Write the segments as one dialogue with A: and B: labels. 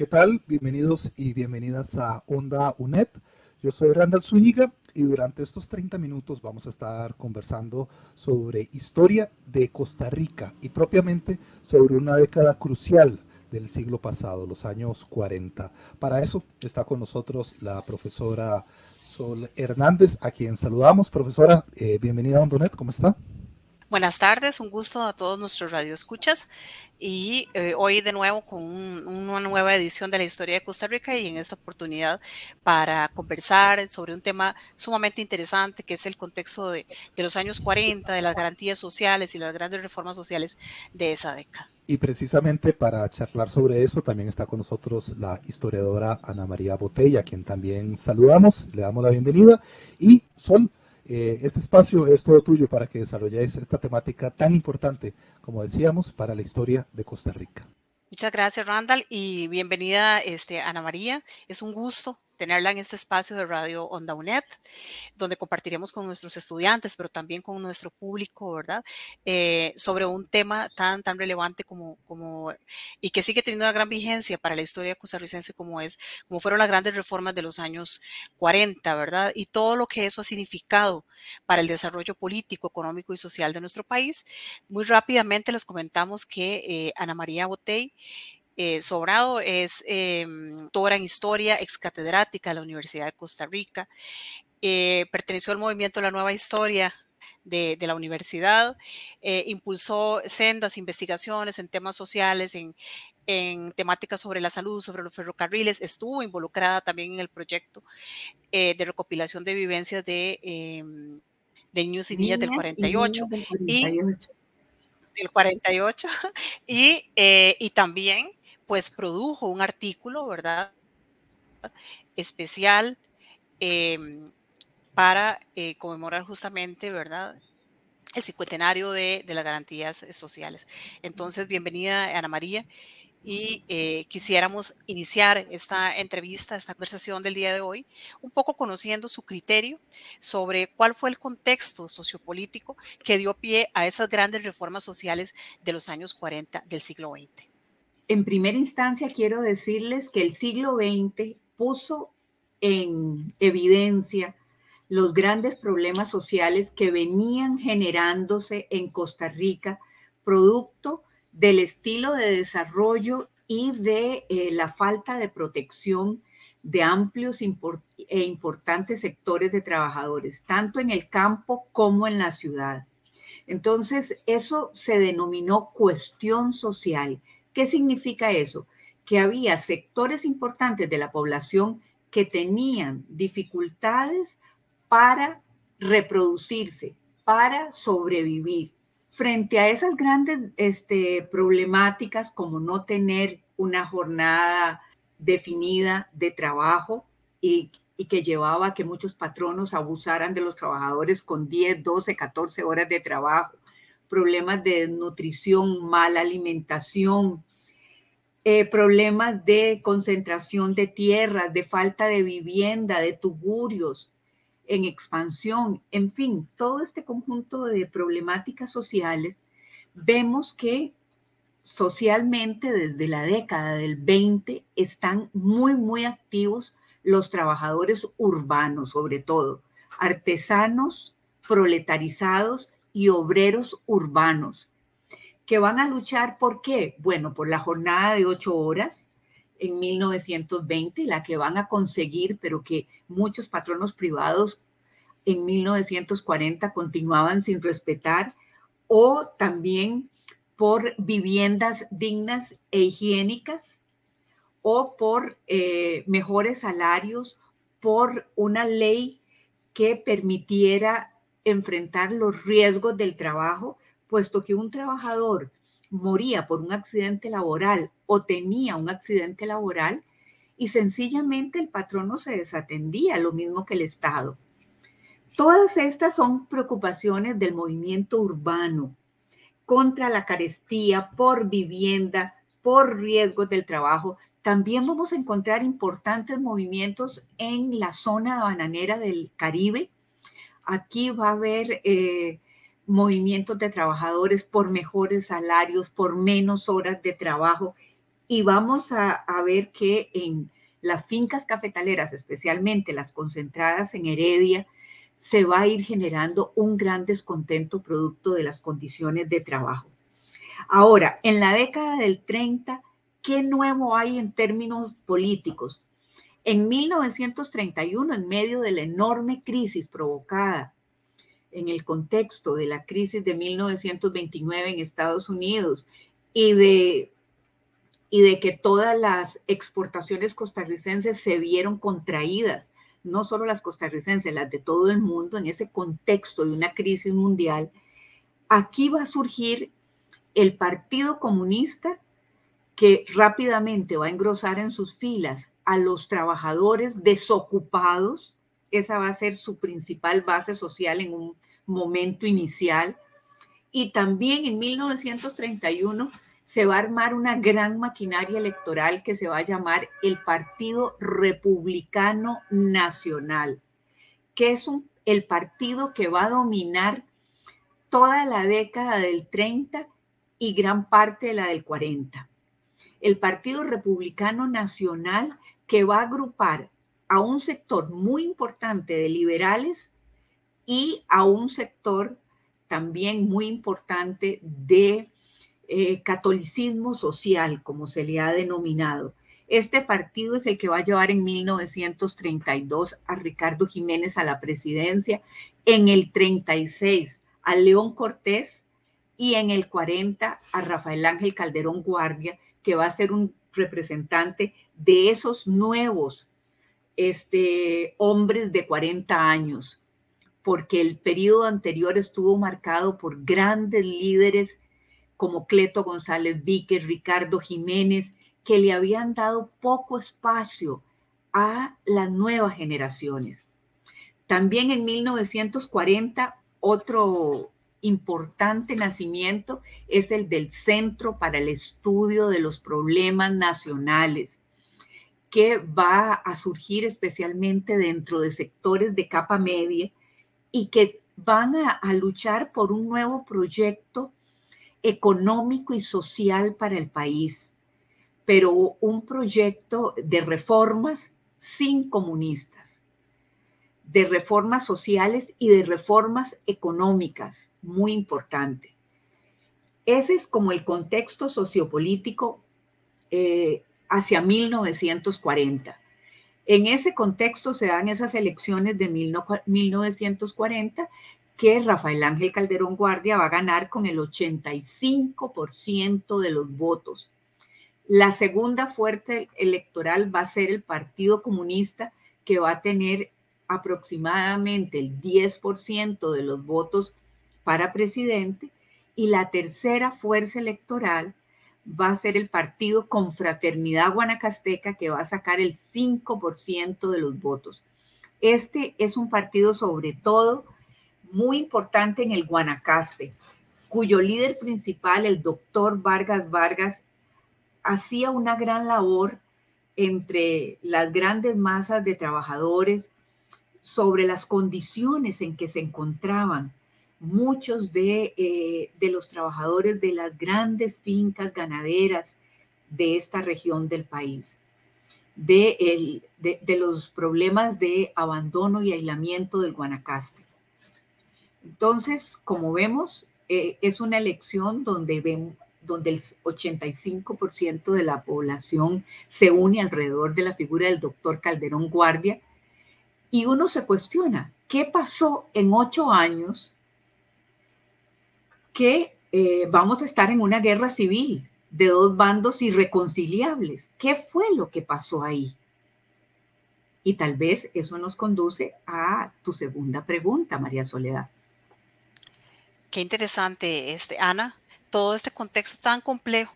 A: ¿Qué tal? Bienvenidos y bienvenidas a Onda UNED. Yo soy Randall Zúñiga y durante estos 30 minutos vamos a estar conversando sobre historia de Costa Rica y propiamente sobre una década crucial del siglo pasado, los años 40. Para eso está con nosotros la profesora Sol Hernández, a quien saludamos. Profesora, eh, bienvenida a Ondonet, ¿cómo está?
B: Buenas tardes, un gusto a todos nuestros radioescuchas y eh, hoy de nuevo con un, una nueva edición de la historia de Costa Rica y en esta oportunidad para conversar sobre un tema sumamente interesante que es el contexto de, de los años 40, de las garantías sociales y las grandes reformas sociales de esa década.
A: Y precisamente para charlar sobre eso también está con nosotros la historiadora Ana María Botella, a quien también saludamos, le damos la bienvenida. Y Sol, eh, este espacio es todo tuyo para que desarrolléis esta temática tan importante, como decíamos, para la historia de Costa Rica.
B: Muchas gracias, Randall, y bienvenida, este, Ana María. Es un gusto tenerla en este espacio de Radio Onda UNED, donde compartiremos con nuestros estudiantes, pero también con nuestro público, ¿verdad? Eh, sobre un tema tan, tan relevante como, como, y que sigue teniendo una gran vigencia para la historia costarricense como es, como fueron las grandes reformas de los años 40, ¿verdad? Y todo lo que eso ha significado para el desarrollo político, económico y social de nuestro país. Muy rápidamente les comentamos que eh, Ana María Botey eh, Sobrado es eh, doctora en historia, ex catedrática de la Universidad de Costa Rica. Eh, perteneció al movimiento La Nueva Historia de, de la universidad, eh, impulsó sendas investigaciones en temas sociales, en, en, temáticas sobre la salud, sobre los ferrocarriles, estuvo involucrada también en el proyecto eh, de recopilación de vivencias de, em, de niños y niñas, niñas del 48. Y, del 48. Y, del 48 y, eh, y también pues produjo un artículo, ¿verdad? Especial eh, para eh, conmemorar justamente, ¿verdad? El cincuentenario de, las garantías sociales. Entonces, bienvenida, Ana María. Y eh, quisiéramos iniciar esta entrevista, esta conversación del día de hoy, un poco conociendo su criterio sobre cuál fue el contexto sociopolítico que dio pie a esas grandes reformas sociales de los años 40 del siglo XX
C: en primera instancia quiero decirles que el siglo XX puso en evidencia los grandes problemas sociales que venían generándose en Costa Rica, producto del estilo de desarrollo y de eh, la falta de protección de amplios e importantes sectores de trabajadores, tanto en el campo como en la ciudad. Entonces, eso se denominó cuestión social ¿Qué significa eso? Que había sectores importantes de la población que tenían dificultades para reproducirse, para sobrevivir. Frente a esas grandes este, problemáticas como no tener una jornada definida de trabajo y, y, que llevaba a que muchos patronos abusaran de los trabajadores con 10, 12, 14 horas de trabajo, problemas de desnutrición, mala alimentación, eh, problemas de concentración de tierras, de falta de vivienda, de tugurios en expansión, en fin, todo este conjunto de problemáticas sociales, vemos que socialmente desde la década del 20 están muy, muy activos los trabajadores urbanos, sobre todo, artesanos, proletarizados y obreros urbanos, que van a luchar por qué? Bueno, por la jornada de ocho horas en 1920, la que van a conseguir, pero que muchos patronos privados en 1940 continuaban sin respetar, o también por viviendas dignas e higiénicas, o por eh, mejores salarios, por una ley que permitiera enfrentar los riesgos del trabajo, puesto que un trabajador moría por un accidente laboral o tenía un accidente laboral y sencillamente el patrón no se desatendía, lo mismo que el Estado. Todas estas son preocupaciones del movimiento urbano contra la carestía por vivienda, por riesgos del trabajo. También vamos a encontrar importantes movimientos en la zona bananera del Caribe. Aquí va a haber eh, movimientos de trabajadores por mejores salarios, por menos horas de trabajo. Y vamos a, a ver que en las fincas cafetaleras, especialmente las concentradas en Heredia, se va a ir generando un gran descontento producto de las condiciones de trabajo. Ahora, en la década del 30, ¿qué nuevo hay en términos políticos? En 1931, en medio de la enorme crisis provocada en el contexto de la crisis de 1929 en Estados Unidos y de, y de que todas las exportaciones costarricenses se vieron contraídas, no solo las costarricenses, las de todo el mundo, en ese contexto de una crisis mundial, aquí va a surgir el Partido Comunista que rápidamente va a engrosar en sus filas a los trabajadores desocupados esa va a ser su principal base social en un momento inicial. Y también en 1931 se va a armar una gran maquinaria electoral que se va a llamar el Partido Republicano Nacional, que es el partido que va a dominar toda la década del 30 y gran parte de la del 40. El Partido Republicano Nacional que va a agrupar a un sector muy importante de liberales y a un sector también muy importante de eh, catolicismo social, como se le ha denominado. Este partido es el que va a llevar en 1932 a Ricardo Jiménez a la presidencia, en el 36 a León Cortés y en el 40 a Rafael Ángel Calderón Guardia, que va a ser un representante de esos nuevos este, hombres de 40 años, porque el periodo anterior estuvo marcado por grandes líderes como Cleto González Víquez, Ricardo Jiménez, que le habían dado poco espacio a las nuevas generaciones. También en 1940, otro importante nacimiento es el del Centro para el Estudio de los Problemas Nacionales, que va a surgir especialmente dentro de sectores de capa media y que van a, luchar por un nuevo proyecto económico y social para el país, pero un proyecto de reformas sin comunistas, de reformas sociales y de reformas económicas, muy importante. Ese es como el contexto sociopolítico eh, hacia 1940. En ese contexto se dan esas elecciones de 1940 que Rafael Ángel Calderón Guardia va a ganar con el 85% de los votos. La segunda fuerte electoral va a ser el Partido Comunista, que va a tener aproximadamente el 10% de los votos para presidente. Y la tercera fuerza electoral va a ser el partido Confraternidad Guanacasteca que va a sacar el 5% de los votos. Este es un partido sobre todo muy importante en el Guanacaste, cuyo líder principal, el doctor Vargas Vargas, hacía una gran labor entre las grandes masas de trabajadores sobre las condiciones en que se encontraban muchos eh, de, los trabajadores de las grandes fincas ganaderas de esta región del país, de, de, los problemas de abandono y aislamiento del Guanacaste. Entonces, como vemos, eh, es una elección donde, donde el 85% de la población se une alrededor de la figura del doctor Calderón Guardia y uno se cuestiona, ¿qué pasó en ocho años que eh, vamos a estar en una guerra civil de dos bandos irreconciliables. ¿Qué fue lo que pasó ahí? Y tal vez eso nos conduce a tu segunda pregunta, María Soledad.
B: Qué interesante, este, Ana. todo este contexto tan complejo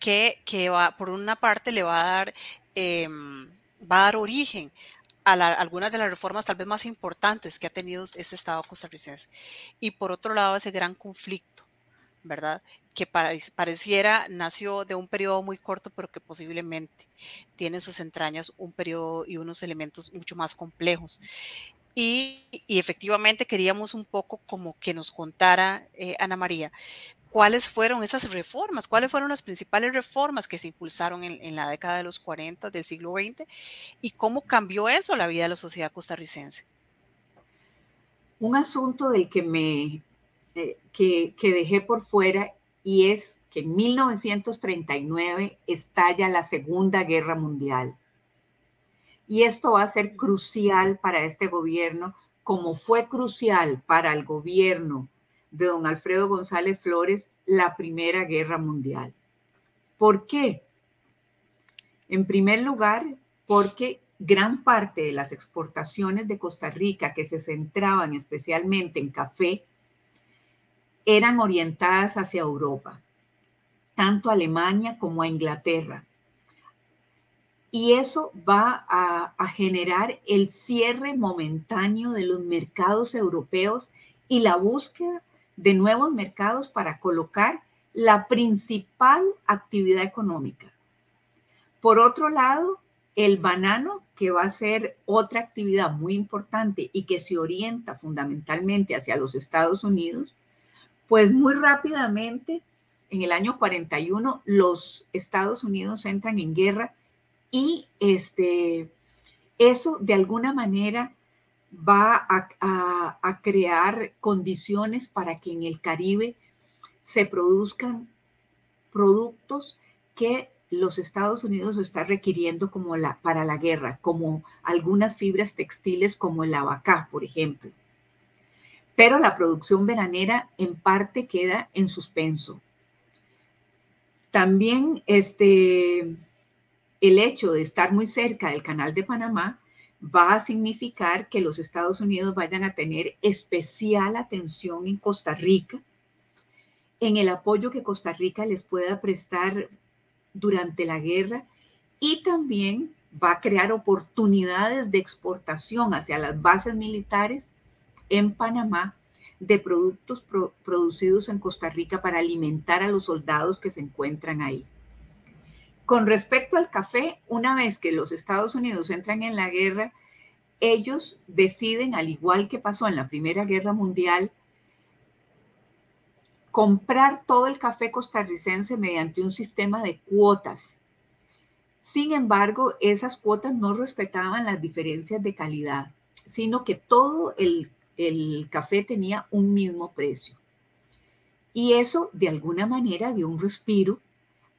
B: que, que va, por una parte le va a dar, em, va a dar origen algunas de las reformas tal vez más importantes que ha tenido este Estado costarricense. Y por otro lado, ese gran conflicto, ¿verdad? Que pareciera nació de un periodo muy corto, pero que posiblemente tiene en sus entrañas un periodo y unos elementos mucho más complejos. Y, efectivamente queríamos un poco como que nos contara eh, Ana María cuáles fueron esas reformas, cuáles fueron las principales reformas que se impulsaron en, la década de los 40 del siglo XX y cómo cambió eso la vida de la sociedad costarricense.
C: Un asunto del que me eh, que, que dejé por fuera y es que en 1939 estalla la Segunda Guerra Mundial. Y esto va a ser crucial para este gobierno, como fue crucial para el gobierno de don Alfredo González Flores la Primera Guerra Mundial. ¿Por qué? En primer lugar, porque gran parte de las exportaciones de Costa Rica que se centraban especialmente en café eran orientadas hacia Europa, tanto a Alemania como a Inglaterra. Y eso va a, a, generar el cierre momentáneo de los mercados europeos y la búsqueda de nuevos mercados para colocar la principal actividad económica. Por otro lado, el banano, que va a ser otra actividad muy importante y que se orienta fundamentalmente hacia los Estados Unidos, pues muy rápidamente, en el año 41, los Estados Unidos entran en guerra y este, eso de alguna manera va a, crear condiciones para que en el Caribe se produzcan productos que los Estados Unidos está requiriendo como para la guerra, como algunas fibras textiles como el abacá, por ejemplo. Pero la producción veranera en parte queda en suspenso. También este, el hecho de estar muy cerca del canal de Panamá va a significar que los Estados Unidos vayan a tener especial atención en Costa Rica, en el apoyo que Costa Rica les pueda prestar durante la guerra y también va a crear oportunidades de exportación hacia las bases militares en Panamá de productos producidos en Costa Rica para alimentar a los soldados que se encuentran ahí. Con respecto al café, una vez que los Estados Unidos entran en la guerra, ellos deciden, al igual que pasó en la Primera Guerra Mundial, comprar todo el café costarricense mediante un sistema de cuotas. Sin embargo, esas cuotas no respetaban las diferencias de calidad, sino que todo el, el café tenía un mismo precio. Y eso de alguna manera dio un respiro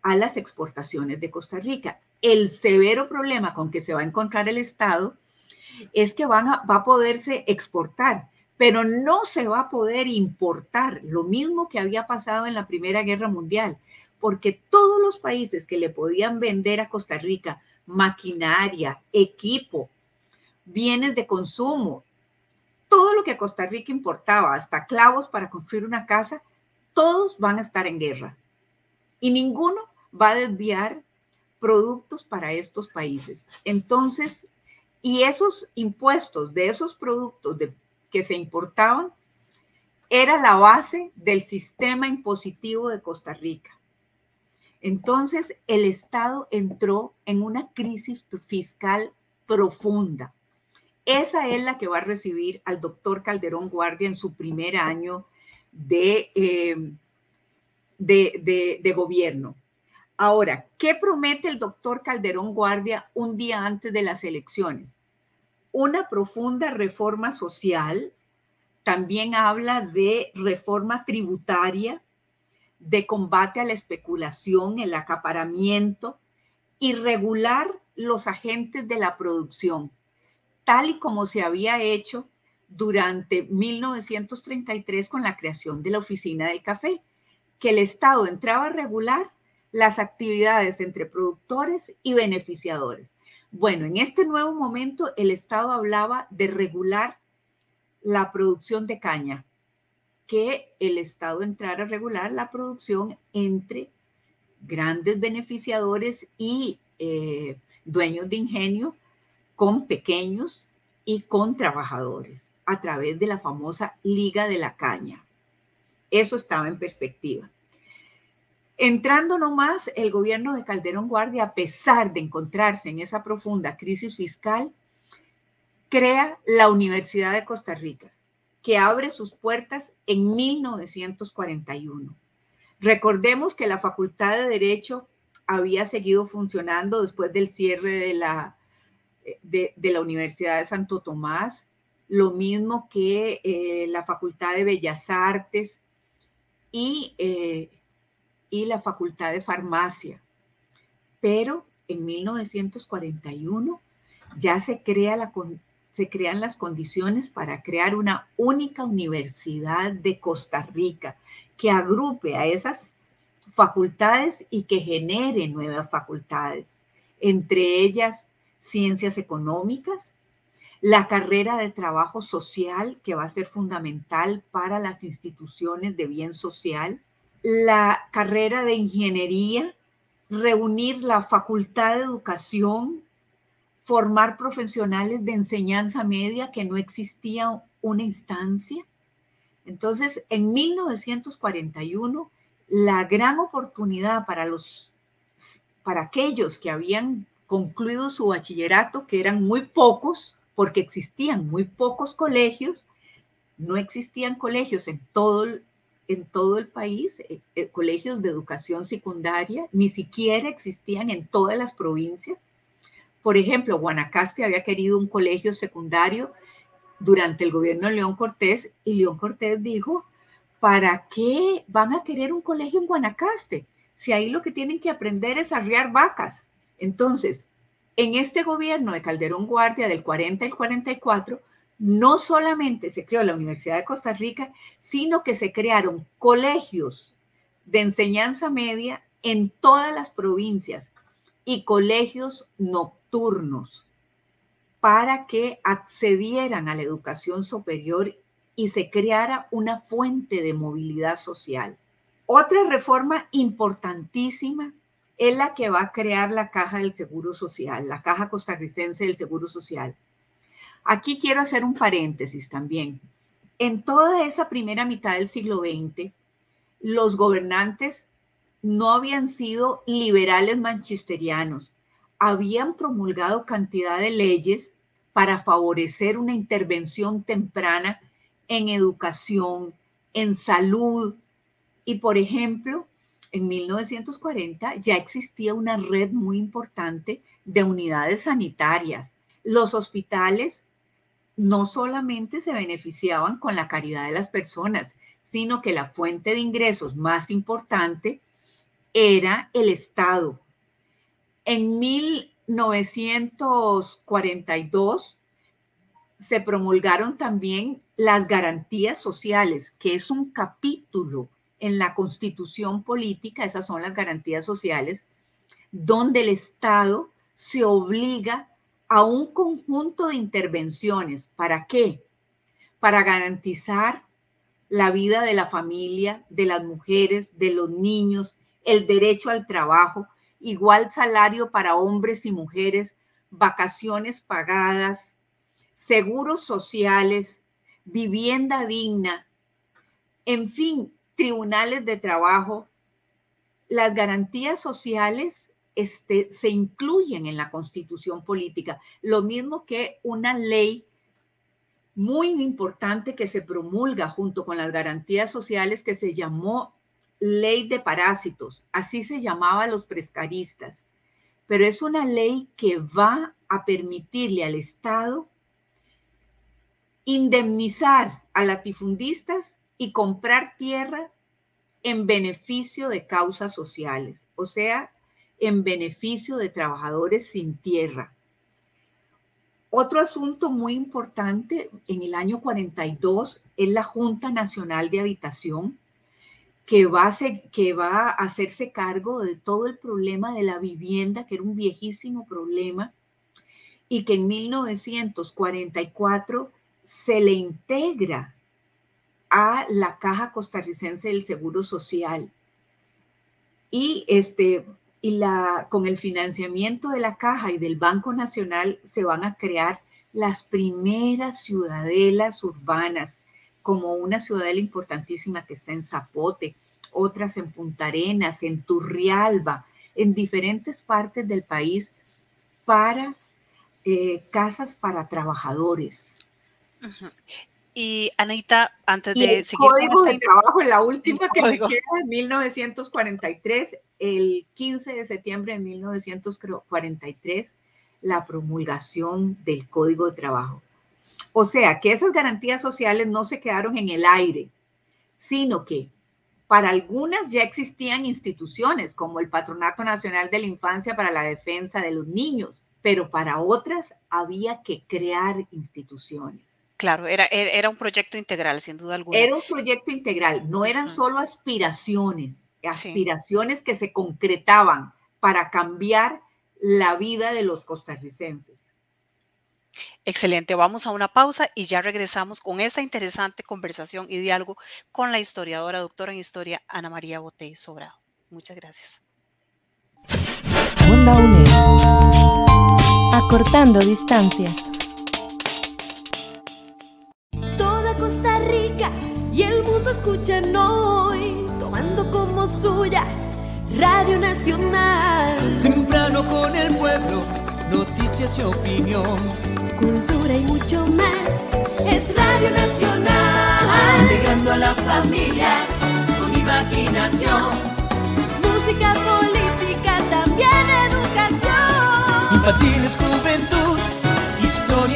C: a las exportaciones de Costa Rica. El severo problema con que se va a encontrar el Estado es que van a, va a poderse exportar, pero no se va a poder importar, lo mismo que había pasado en la Primera Guerra Mundial, porque todos los países que le podían vender a Costa Rica maquinaria, equipo, bienes de consumo, todo lo que Costa Rica importaba, hasta clavos para construir una casa, todos van a estar en guerra y ninguno va a desviar productos para estos países. Entonces, y esos impuestos de esos productos de, que se importaban era la base del sistema impositivo de Costa Rica. Entonces, el Estado entró en una crisis fiscal profunda. Esa es la que va a recibir al doctor Calderón Guardia en su primer año de, eh, de, gobierno. Ahora, ¿qué promete el doctor Calderón Guardia un día antes de las elecciones? Una profunda reforma social, también habla de reforma tributaria, de combate a la especulación, el acaparamiento y regular los agentes de la producción, tal y como se había hecho durante 1933 con la creación de la Oficina del Café que el Estado entraba a regular las actividades entre productores y beneficiadores. Bueno, en este nuevo momento el Estado hablaba de regular la producción de caña, que el Estado entrara a regular la producción entre grandes beneficiadores y eh, dueños de ingenio con pequeños y con trabajadores a través de la famosa Liga de la Caña. Eso estaba en perspectiva. Entrando nomás, el gobierno de Calderón Guardia, a pesar de encontrarse en esa profunda crisis fiscal, crea la Universidad de Costa Rica, que abre sus puertas en 1941. Recordemos que la Facultad de Derecho había seguido funcionando después del cierre de la, de, la Universidad de Santo Tomás, lo mismo que eh, la Facultad de Bellas Artes y, eh, y la Facultad de Farmacia. Pero en 1941 ya se crea la, se crean las condiciones para crear una única universidad de Costa Rica que agrupe a esas facultades y que genere nuevas facultades, entre ellas ciencias económicas, la carrera de trabajo social, que va a ser fundamental para las instituciones de bien social, la carrera de ingeniería, reunir la facultad de educación formar profesionales de enseñanza media que no existía una instancia. Entonces, en 1941, la gran oportunidad para los para aquellos que habían concluido su bachillerato, que eran muy pocos, porque existían muy pocos colegios, no existían colegios en todo, en todo el país, eh, eh, colegios de educación secundaria, ni siquiera existían en todas las provincias. Por ejemplo, Guanacaste había querido un colegio secundario durante el gobierno de León Cortés y León Cortés dijo, ¿para qué van a querer un colegio en Guanacaste? Si ahí lo que tienen que aprender es arriar vacas. Entonces, en este gobierno de Calderón Guardia del 40 al 44, no solamente se creó la Universidad de Costa Rica, sino que se crearon colegios de enseñanza media en todas las provincias y colegios nocturnos turnos para que accedieran a la educación superior y se creara una fuente de movilidad social. Otra reforma importantísima es la que va a crear la Caja del Seguro Social, la Caja Costarricense del Seguro Social. Aquí quiero hacer un paréntesis también. En toda esa primera mitad del siglo XX, los gobernantes no habían sido liberales manchesterianos, habían promulgado cantidad de leyes para favorecer una intervención temprana en educación, en salud. Y por ejemplo, en 1940 ya existía una red muy importante de unidades sanitarias. Los hospitales no solamente se beneficiaban con la caridad de las personas, sino que la fuente de ingresos más importante era el Estado, en 1942 se promulgaron también las garantías sociales, que es un capítulo en la constitución política, esas son las garantías sociales, donde el Estado se obliga a un conjunto de intervenciones. ¿Para qué? Para garantizar la vida de la familia, de las mujeres, de los niños, el derecho al trabajo, igual salario para hombres y mujeres, vacaciones pagadas, seguros sociales, vivienda digna, en fin, tribunales de trabajo. Las garantías sociales este, se incluyen en la constitución política, lo mismo que una ley muy importante que se promulga junto con las garantías sociales que se llamó ley de parásitos, así se llamaba a los prescaristas, pero es una ley que va a permitirle al Estado indemnizar a latifundistas y comprar tierra en beneficio de causas sociales, o sea, en beneficio de trabajadores sin tierra. Otro asunto muy importante en el año 42 es la Junta Nacional de Habitación, que va, a a hacerse cargo de todo el problema de la vivienda, que era un viejísimo problema, y que en 1944 se le integra a la Caja Costarricense del Seguro Social. Y, este, y la, con el financiamiento de la Caja y del Banco Nacional se van a crear las primeras ciudadelas urbanas, como una ciudadela importantísima que está en Zapote, otras en Punta Arenas, en Turrialba, en diferentes partes del país para eh, casas para trabajadores.
B: Y Anita, antes
C: de
B: el seguir
C: código de trabajo, la última que me queda en 1943, el 15 de septiembre de 1943, la promulgación del Código de Trabajo. O sea, que esas garantías sociales no se quedaron en el aire, sino que para algunas ya existían instituciones como el Patronato Nacional de la Infancia para la Defensa de los Niños, pero para otras había que crear instituciones.
B: Claro, era, era un proyecto integral, sin duda alguna.
C: Era un proyecto integral, no eran solo aspiraciones, aspiraciones que se concretaban para cambiar la vida de los costarricenses.
B: Excelente, vamos a una pausa y ya regresamos con esta interesante conversación y diálogo con la historiadora, doctora en historia, Ana María Botey Sobrado. Muchas gracias.
D: Onda Acortando distancias.
E: Costa Rica y el mundo escuchan hoy, tomando como suya Radio Nacional.
F: Temprano con el pueblo, noticias y opinión.
E: Cultura y mucho más. Es Radio Nacional.
F: Llegando a la familia con imaginación.
E: Música, política, también educación.
F: Infantiles, juventud,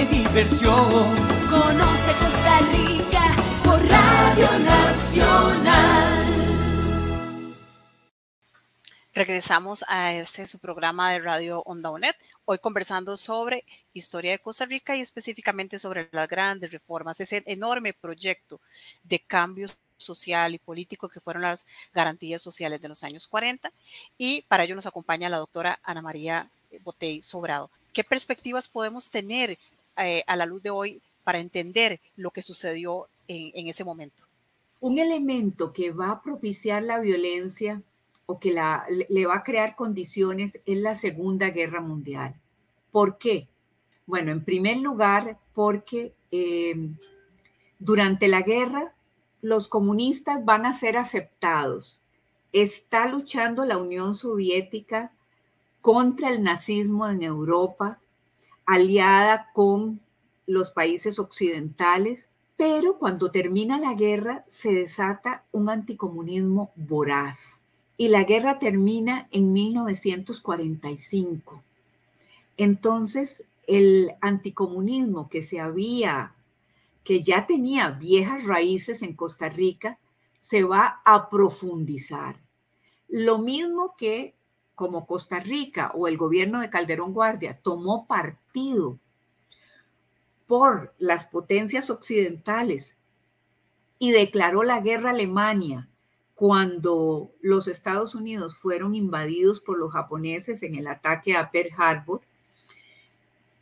F: diversión.
E: Conoce Costa Rica por Radio Nacional.
B: Regresamos a este su programa de Radio Onda UNED, hoy conversando sobre historia de Costa Rica y específicamente sobre las grandes reformas, ese enorme proyecto de cambio social y político que fueron las garantías sociales de los años 40. Y para ello nos acompaña la doctora Ana María Botey Sobrado. ¿Qué perspectivas podemos tener eh, a la luz de hoy para entender lo que sucedió en, ese momento?
C: Un elemento que va a propiciar la violencia o que la, le va a crear condiciones es la Segunda Guerra Mundial. ¿Por qué? Bueno, en primer lugar, porque em, durante la guerra los comunistas van a ser aceptados. Está luchando la Unión Soviética contra el nazismo en Europa, aliada con los países occidentales, pero cuando termina la guerra se desata un anticomunismo voraz y la guerra termina en 1945. Entonces, el anticomunismo que se había, que ya tenía viejas raíces en Costa Rica, se va a profundizar. Lo mismo que como Costa Rica o el gobierno de Calderón Guardia tomó partido por las potencias occidentales y declaró la guerra a Alemania cuando los Estados Unidos fueron invadidos por los japoneses en el ataque a Pearl Harbor,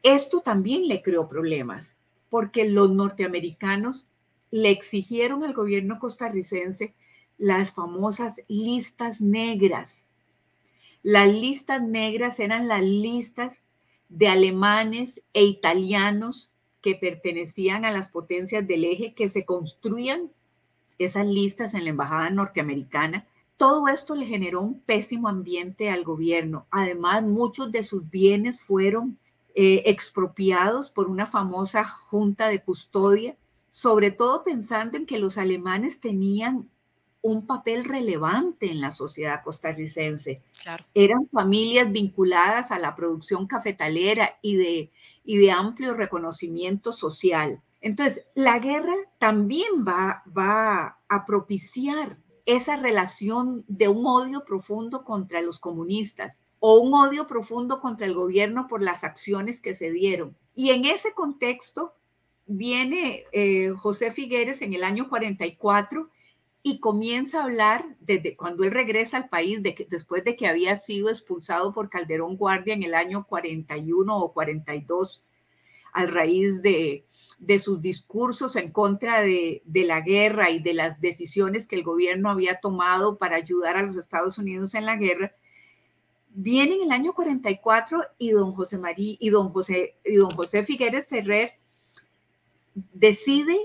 C: esto también le creó problemas, porque los norteamericanos le exigieron al gobierno costarricense las famosas listas negras. Las listas negras eran las listas de alemanes e italianos que pertenecían a las potencias del eje que se construían esas listas en la embajada norteamericana. Todo esto le generó un pésimo ambiente al gobierno. Además, muchos de sus bienes fueron eh, expropiados por una famosa junta de custodia, sobre todo pensando en que los alemanes tenían un papel relevante en la sociedad costarricense. Eran familias vinculadas a la producción cafetalera y de, y de amplio reconocimiento social. Entonces, la guerra también va, va a propiciar esa relación de un odio profundo contra los comunistas o un odio profundo contra el gobierno por las acciones que se dieron. Y en ese contexto viene eh, José Figueres en el año 44 y comienza a hablar desde cuando él regresa al país, después de que había sido expulsado por Calderón Guardia en el año 41 o 42 a raíz de, de sus discursos en contra de, de, la guerra y de las decisiones que el gobierno había tomado para ayudar a los Estados Unidos en la guerra, viene en el año 44 y don José María y don José y don José Figueres Ferrer decide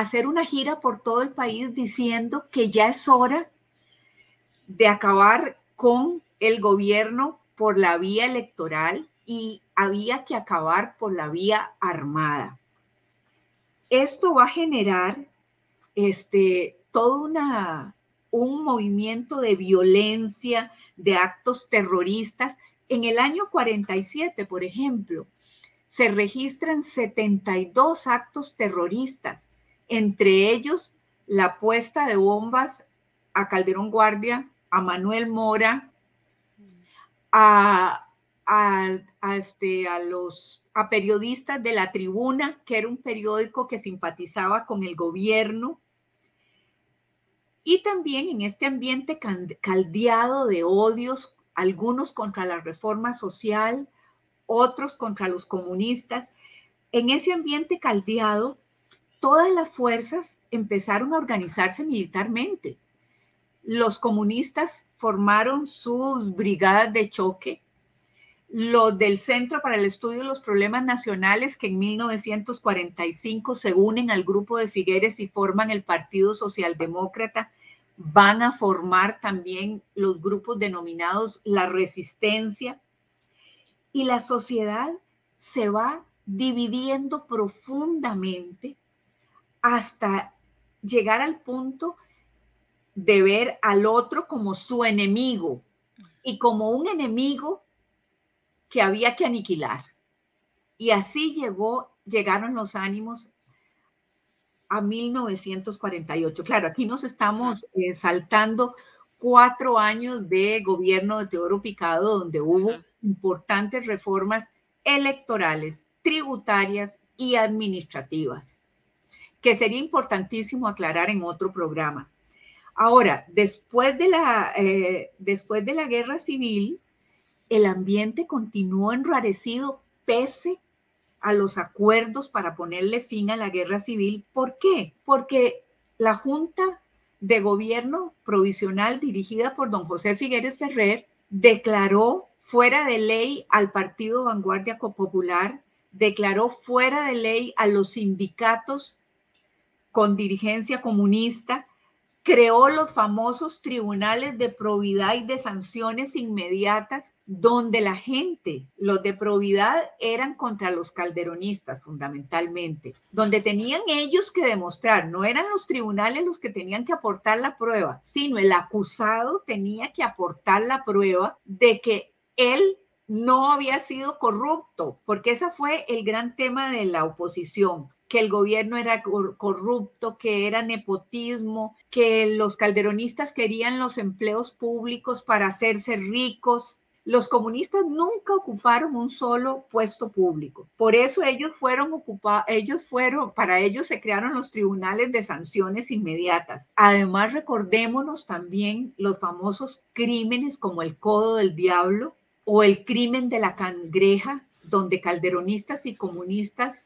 C: hacer una gira por todo el país diciendo que ya es hora de acabar con el gobierno por la vía electoral y había que acabar por la vía armada. Esto va a generar este, todo una, un movimiento de violencia, de actos terroristas. En el año 47, por ejemplo, se registran 72 actos terroristas, entre ellos la puesta de bombas a Calderón Guardia, a Manuel Mora, a, a, este, a los a periodistas de la tribuna, que era un periódico que simpatizaba con el gobierno, y también en este ambiente caldeado de odios, algunos contra la reforma social, otros contra los comunistas, en ese ambiente caldeado, todas las fuerzas empezaron a organizarse militarmente. Los comunistas formaron sus brigadas de choque, los del Centro para el Estudio de los Problemas Nacionales, que en 1945 se unen al grupo de Figueres y forman el Partido Socialdemócrata, van a formar también los grupos denominados la resistencia, y la sociedad se va dividiendo profundamente hasta llegar al punto de ver al otro como su enemigo y como un enemigo que había que aniquilar. Y así llegó, llegaron los ánimos a 1948. Claro, aquí nos estamos eh, saltando cuatro años de gobierno de Teodoro Picado, donde hubo importantes reformas electorales, tributarias y administrativas, que sería importantísimo aclarar en otro programa. Ahora, después de la, eh, después de la guerra civil, el ambiente continuó enrarecido pese a los acuerdos para ponerle fin a la guerra civil. ¿Por qué? Porque la Junta de Gobierno Provisional dirigida por don José Figueres Ferrer declaró fuera de ley al Partido Vanguardia Popular, declaró fuera de ley a los sindicatos con dirigencia comunista, creó los famosos tribunales de probidad y de sanciones inmediatas donde la gente, los de probidad, eran contra los calderonistas fundamentalmente, donde tenían ellos que demostrar, no eran los tribunales los que tenían que aportar la prueba, sino el acusado tenía que aportar la prueba de que él no había sido corrupto, porque ese fue el gran tema de la oposición que el gobierno era corrupto, que era nepotismo, que los calderonistas querían los empleos públicos para hacerse ricos, los comunistas nunca ocuparon un solo puesto público. Por eso ellos fueron ocupados, ellos fueron, para ellos se crearon los tribunales de sanciones inmediatas. Además, recordémonos también los famosos crímenes como el Codo del Diablo o el crimen de la cangreja, donde calderonistas y comunistas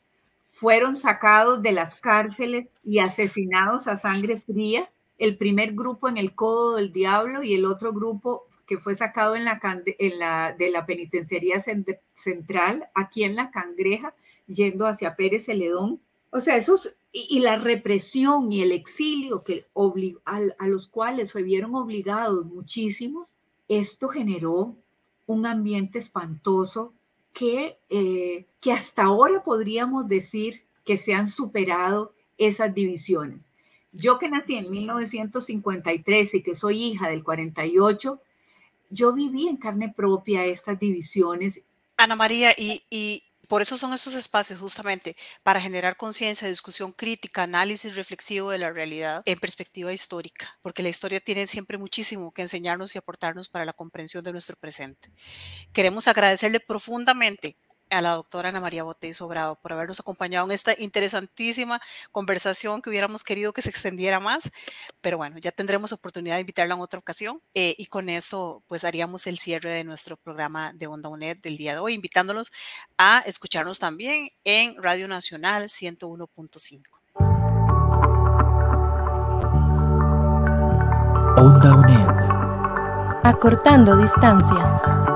C: fueron sacados de las cárceles y asesinados a sangre fría. El primer grupo en el Codo del Diablo y el otro grupo que fue sacado en la, de la penitenciaría central, aquí en la Cangreja, yendo hacia Pérez Celedón. O sea, esos, y, la represión y el exilio que a, a los cuales se vieron obligados muchísimos, esto generó un ambiente espantoso que, eh, que hasta ahora podríamos decir que se han superado esas divisiones. Yo que nací en 1953 y que soy hija del 48, yo viví en carne propia estas divisiones.
B: Ana María, y, y por eso son estos espacios justamente para generar conciencia, discusión crítica, análisis reflexivo de la realidad en perspectiva histórica, porque la historia tiene siempre muchísimo que enseñarnos y aportarnos para la comprensión de nuestro presente. Queremos agradecerle profundamente a la doctora Ana María Botey Sobrado por habernos acompañado en esta interesantísima conversación que hubiéramos querido que se extendiera más, pero bueno, ya tendremos oportunidad de invitarla en otra ocasión eh, y con eso pues haríamos el cierre de nuestro programa de Onda UNED del día de hoy, invitándolos a escucharnos también en Radio Nacional 101.5.
F: Onda UNED.
G: Acortando distancias.